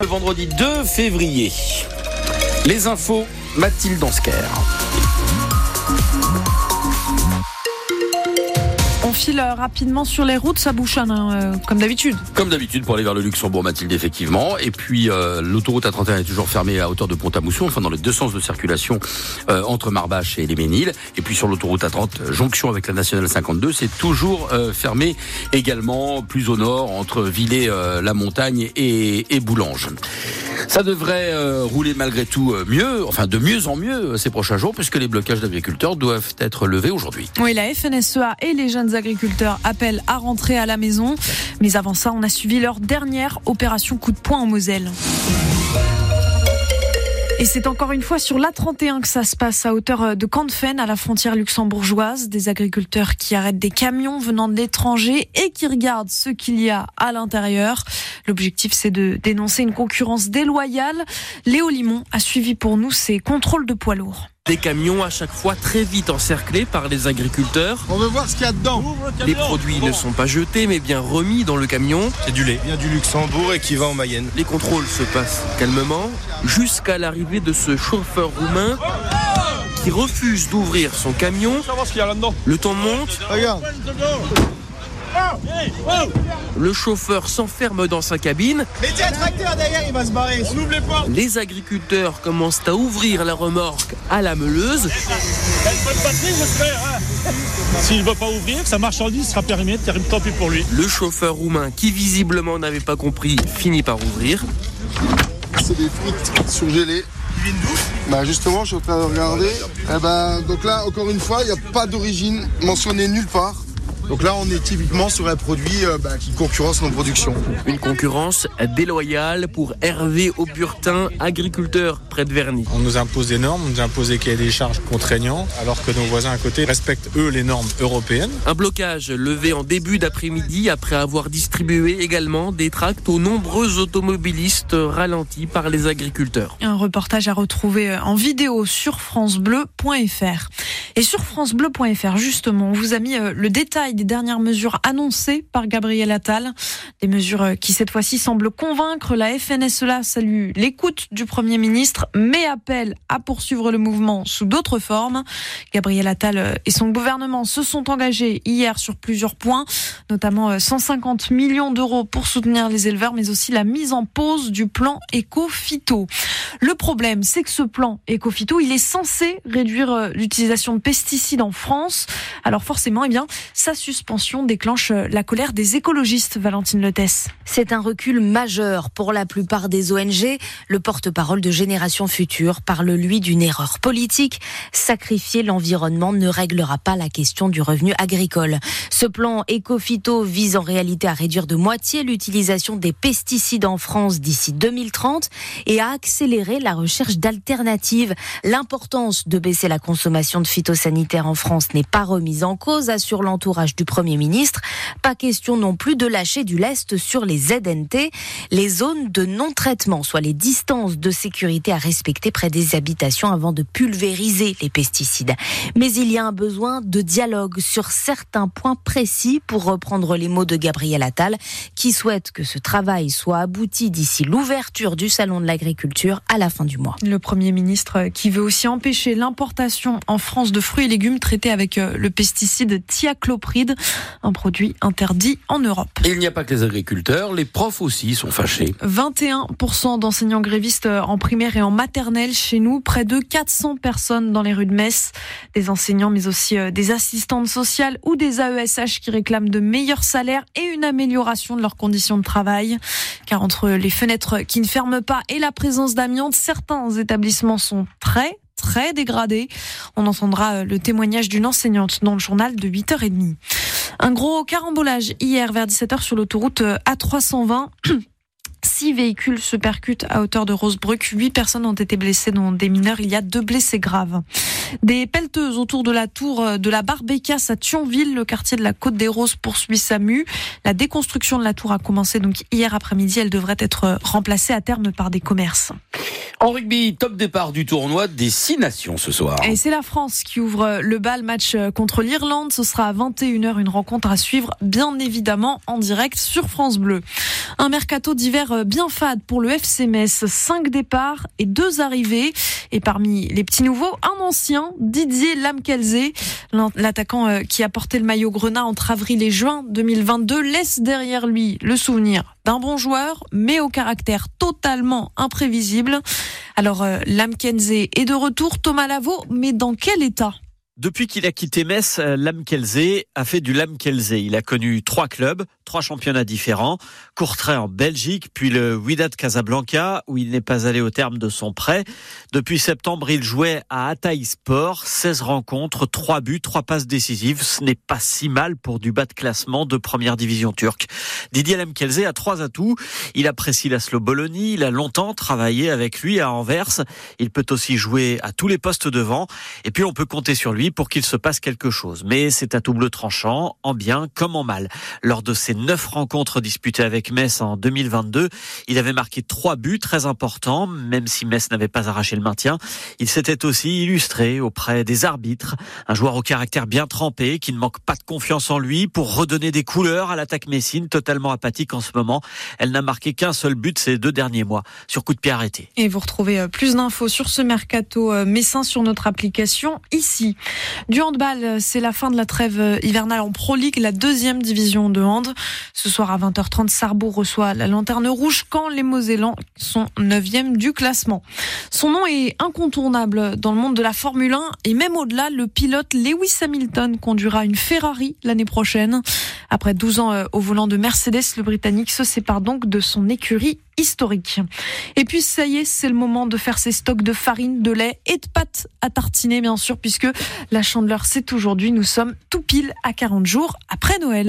Le vendredi 2 février. Les infos, Mathilde Dansker. File euh, rapidement sur les routes, ça bouchonne, hein, euh, comme d'habitude. Comme d'habitude pour aller vers le Luxembourg, Mathilde, effectivement. Et puis euh, l'autoroute A31 est toujours fermée à hauteur de Pont-à-Mousson, enfin dans les deux sens de circulation entre Marbache et les Méniles. Et puis sur l'autoroute A30, jonction avec la nationale 52, c'est toujours fermé également plus au nord entre Villers-la-Montagne et Boulanges. Ça devrait euh, rouler malgré tout euh, mieux, enfin de mieux en mieux euh, ces prochains jours, puisque les blocages d'agriculteurs doivent être levés aujourd'hui. Oui, la FNSEA et les jeunes agriculteurs appellent à rentrer à la maison. Mais avant ça, on a suivi leur dernière opération coup de poing en Moselle. Et c'est encore une fois sur l'A31 que ça se passe à hauteur de Candefen, à la frontière luxembourgeoise. Des agriculteurs qui arrêtent des camions venant de l'étranger et qui regardent ce qu'il y a à l'intérieur. L'objectif, c'est de dénoncer une concurrence déloyale. Léo Limon a suivi pour nous ces contrôles de poids lourds. Des camions à chaque fois très vite encerclés par les agriculteurs. On veut voir ce qu'il y a dedans. Les produits ne sont pas jetés mais bien remis dans le camion. C'est du lait. Il vient du Luxembourg et qui va en Mayenne. Les contrôles se passent calmement jusqu'à l'arrivée de ce chauffeur roumain qui refuse d'ouvrir son camion. Le temps monte. Regarde. Le chauffeur s'enferme dans sa cabine. Mettez un tracteur derrière, il va se barrer. On ouvre les portes. Les agriculteurs commencent à ouvrir la remorque à la meuleuse. S'il ne veut pas ouvrir, sa marchandise sera périmée, tant pis pour lui. Le chauffeur roumain, qui visiblement n'avait pas compris, finit par ouvrir. C'est des frites surgelées. Bah justement, je suis en train de regarder. Eh ben, donc là, encore une fois, il n'y a pas d'origine mentionnée nulle part. Donc là, on est typiquement sur un produit euh, bah, qui concurrence nos productions. Une concurrence déloyale pour Hervé Auburtin, agriculteur près de Verny. On nous impose des normes, on nous impose des cahiers des charges contraignants, alors que nos voisins à côté respectent eux les normes européennes. Un blocage levé en début d'après-midi après avoir distribué également des tracts aux nombreux automobilistes ralentis par les agriculteurs. Un reportage à retrouver en vidéo sur francebleu.fr. Et sur francebleu.fr, justement, on vous a mis euh, le détail des dernières mesures annoncées par Gabriel Attal. Des mesures euh, qui, cette fois-ci, semblent convaincre. La FNSEA salue l'écoute du Premier ministre, mais appelle à poursuivre le mouvement sous d'autres formes. Gabriel Attal euh, et son gouvernement se sont engagés hier sur plusieurs points, notamment 150 millions d'euros pour soutenir les éleveurs, mais aussi la mise en pause du plan éco-phyto. Le problème, c'est que ce plan éco-phyto, il est censé réduire l'utilisation de pesticides en France. Alors forcément, eh bien, sa suspension déclenche la colère des écologistes, Valentine Lettès. C'est un recul majeur pour la plupart des ONG. Le porte-parole de Génération Future parle, lui, d'une erreur politique. Sacrifier l'environnement ne réglera pas la question du revenu agricole. Ce plan éco-phyto vise en réalité à réduire de moitié l'utilisation des pesticides en France d'ici 2030 et à accélérer la recherche d'alternatives. L'importance de baisser la consommation de phytosanitaires en France n'est pas remise en cause, assure l'entourage du Premier ministre. Pas question non plus de lâcher du lest sur les ZNT, les zones de non-traitement, soit les distances de sécurité à respecter près des habitations avant de pulvériser les pesticides. Mais il y a un besoin de dialogue sur certains points précis, pour reprendre les mots de Gabriel Attal, qui souhaite que ce travail soit abouti d'ici l'ouverture du Salon de l'agriculture à la fin du mois. Le Premier ministre qui veut aussi empêcher l'importation en France de fruits et légumes traités avec le pesticide thiaclopride, un produit interdit en Europe. Et il n'y a pas que les agriculteurs, les profs aussi sont fâchés. 21% d'enseignants grévistes en primaire et en maternelle chez nous, près de 400 personnes dans les rues de Metz, des enseignants mais aussi des assistantes sociales ou des AESH qui réclament de meilleurs salaires et une amélioration de leurs conditions de travail. Car entre les fenêtres qui ne ferment pas et la présence d'amiante, certains établissements sont très très dégradés. On entendra le témoignage d'une enseignante dans le journal de 8h30. Un gros carambolage hier vers 17h sur l'autoroute A320. Six véhicules se percutent à hauteur de Rosebruck. Huit personnes ont été blessées, dont des mineurs. Il y a deux blessés graves. Des pelleteuses autour de la tour de la Barbécasse à Thionville, le quartier de la Côte des Roses poursuit sa mue. La déconstruction de la tour a commencé donc hier après-midi. Elle devrait être remplacée à terme par des commerces. En rugby, top départ du tournoi des six nations ce soir. Et c'est la France qui ouvre le bal match contre l'Irlande. Ce sera à 21h une rencontre à suivre bien évidemment en direct sur France Bleu. Un mercato d'hiver bien fade pour le FC Metz. Cinq départs et deux arrivées. Et parmi les petits nouveaux, un ancien, Didier Lamkelze. L'attaquant euh, qui a porté le maillot grenat entre avril et juin 2022 laisse derrière lui le souvenir d'un bon joueur, mais au caractère totalement imprévisible. Alors, euh, Lamkenze est de retour, Thomas Lavaux, mais dans quel état? Depuis qu'il a quitté Metz, euh, Lamkelze a fait du Lamkelze. Il a connu trois clubs, trois championnats différents. Courtrai en Belgique, puis le Wydad Casablanca, où il n'est pas allé au terme de son prêt. Depuis septembre, il jouait à Ataï Sport. 16 rencontres, 3 buts, 3 passes décisives. Ce n'est pas si mal pour du bas de classement de première division turque. Didier Lamkelze a trois atouts. Il apprécie Laszlo Bologna. Il a longtemps travaillé avec lui à Anvers. Il peut aussi jouer à tous les postes devant. Et puis, on peut compter sur lui pour qu'il se passe quelque chose. Mais c'est à double tranchant, en bien comme en mal. Lors de ses neuf rencontres disputées avec Metz en 2022, il avait marqué trois buts très importants, même si Metz n'avait pas arraché le maintien. Il s'était aussi illustré auprès des arbitres, un joueur au caractère bien trempé, qui ne manque pas de confiance en lui pour redonner des couleurs à l'attaque messine, totalement apathique en ce moment. Elle n'a marqué qu'un seul but ces deux derniers mois, sur coup de pied arrêté. Et vous retrouvez euh, plus d'infos sur ce mercato euh, messin sur notre application ici. Du handball, c'est la fin de la trêve hivernale en Pro League, la deuxième division de hand. Ce soir à 20h30, Sarrebourg reçoit la lanterne rouge quand les Mosellans sont 9e du classement. Son nom est incontournable dans le monde de la Formule 1 et même au-delà, le pilote Lewis Hamilton conduira une Ferrari l'année prochaine. Après 12 ans euh, au volant de Mercedes, le Britannique se sépare donc de son écurie historique. Et puis ça y est, c'est le moment de faire ses stocks de farine, de lait et de pâtes à tartiner bien sûr puisque la chandeleur c'est aujourd'hui, nous sommes tout pile à 40 jours après Noël.